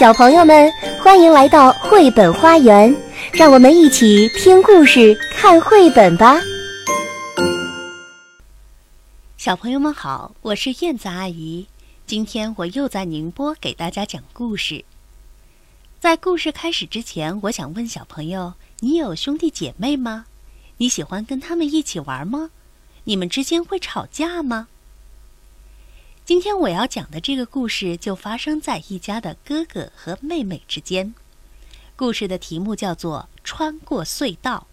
小朋友们，欢迎来到绘本花园，让我们一起听故事、看绘本吧。小朋友们好，我是燕子阿姨。今天我又在宁波给大家讲故事。在故事开始之前，我想问小朋友：你有兄弟姐妹吗？你喜欢跟他们一起玩吗？你们之间会吵架吗？今天我要讲的这个故事就发生在一家的哥哥和妹妹之间。故事的题目叫做《穿过隧道》。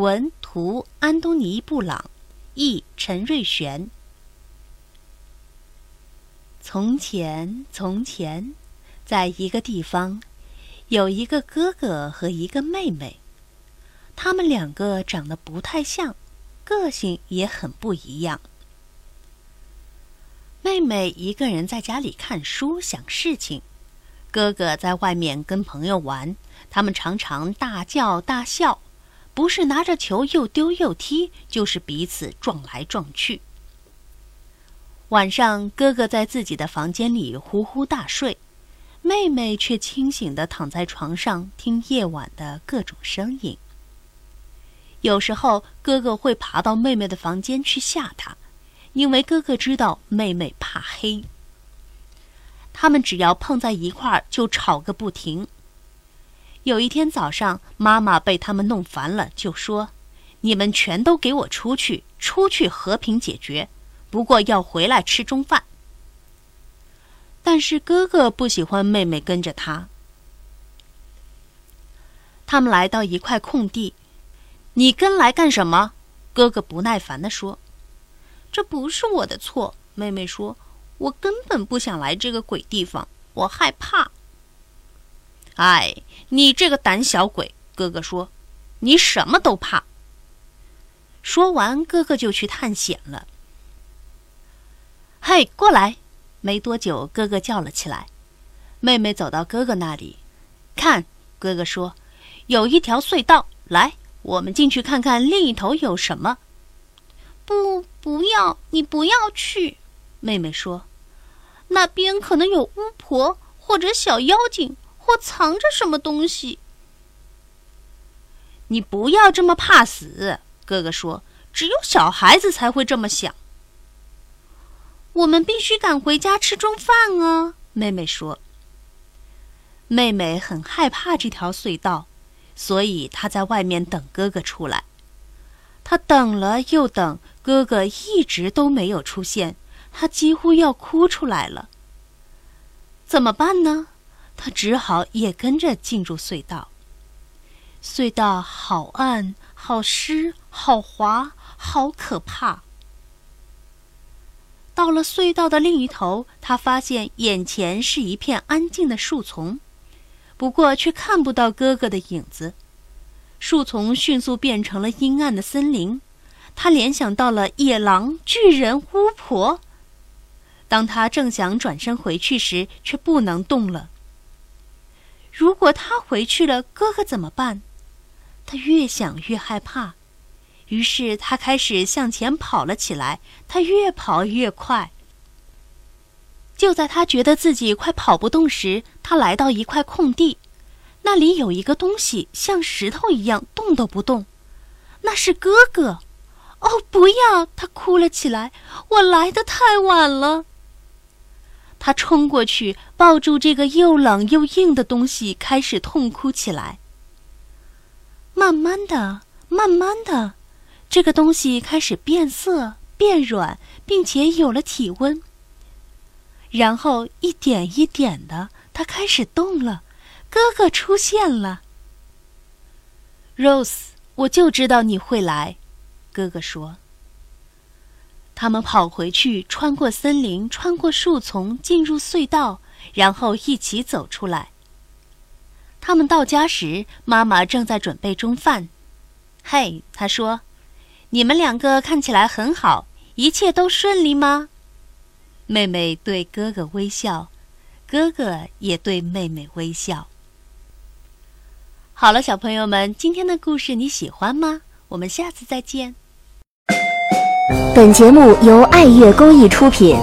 文图：安东尼·布朗，译：陈瑞璇。从前，从前，在一个地方，有一个哥哥和一个妹妹。他们两个长得不太像，个性也很不一样。妹妹一个人在家里看书想事情，哥哥在外面跟朋友玩。他们常常大叫大笑，不是拿着球又丢又踢，就是彼此撞来撞去。晚上，哥哥在自己的房间里呼呼大睡，妹妹却清醒地躺在床上听夜晚的各种声音。有时候，哥哥会爬到妹妹的房间去吓她。因为哥哥知道妹妹怕黑，他们只要碰在一块儿就吵个不停。有一天早上，妈妈被他们弄烦了，就说：“你们全都给我出去，出去和平解决，不过要回来吃中饭。”但是哥哥不喜欢妹妹跟着他。他们来到一块空地，“你跟来干什么？”哥哥不耐烦地说。这不是我的错，妹妹说：“我根本不想来这个鬼地方，我害怕。”哎，你这个胆小鬼！哥哥说：“你什么都怕。”说完，哥哥就去探险了。嘿，过来！没多久，哥哥叫了起来。妹妹走到哥哥那里，看，哥哥说：“有一条隧道，来，我们进去看看另一头有什么。”不，不要！你不要去。妹妹说：“那边可能有巫婆，或者小妖精，或藏着什么东西。”你不要这么怕死。哥哥说：“只有小孩子才会这么想。”我们必须赶回家吃中饭啊！妹妹说。妹妹很害怕这条隧道，所以她在外面等哥哥出来。她等了又等。哥哥一直都没有出现，他几乎要哭出来了。怎么办呢？他只好也跟着进入隧道。隧道好暗，好湿，好滑，好可怕。到了隧道的另一头，他发现眼前是一片安静的树丛，不过却看不到哥哥的影子。树丛迅速变成了阴暗的森林。他联想到了野狼、巨人、巫婆。当他正想转身回去时，却不能动了。如果他回去了，哥哥怎么办？他越想越害怕，于是他开始向前跑了起来。他越跑越快。就在他觉得自己快跑不动时，他来到一块空地，那里有一个东西像石头一样动都不动，那是哥哥。哦，不要！他哭了起来。我来的太晚了。他冲过去，抱住这个又冷又硬的东西，开始痛哭起来。慢慢的，慢慢的，这个东西开始变色、变软，并且有了体温。然后一点一点的，它开始动了。哥哥出现了。Rose，我就知道你会来。哥哥说：“他们跑回去，穿过森林，穿过树丛，进入隧道，然后一起走出来。他们到家时，妈妈正在准备中饭。嘿，他说：‘你们两个看起来很好，一切都顺利吗？’妹妹对哥哥微笑，哥哥也对妹妹微笑。好了，小朋友们，今天的故事你喜欢吗？我们下次再见。本节目由爱乐公益出品。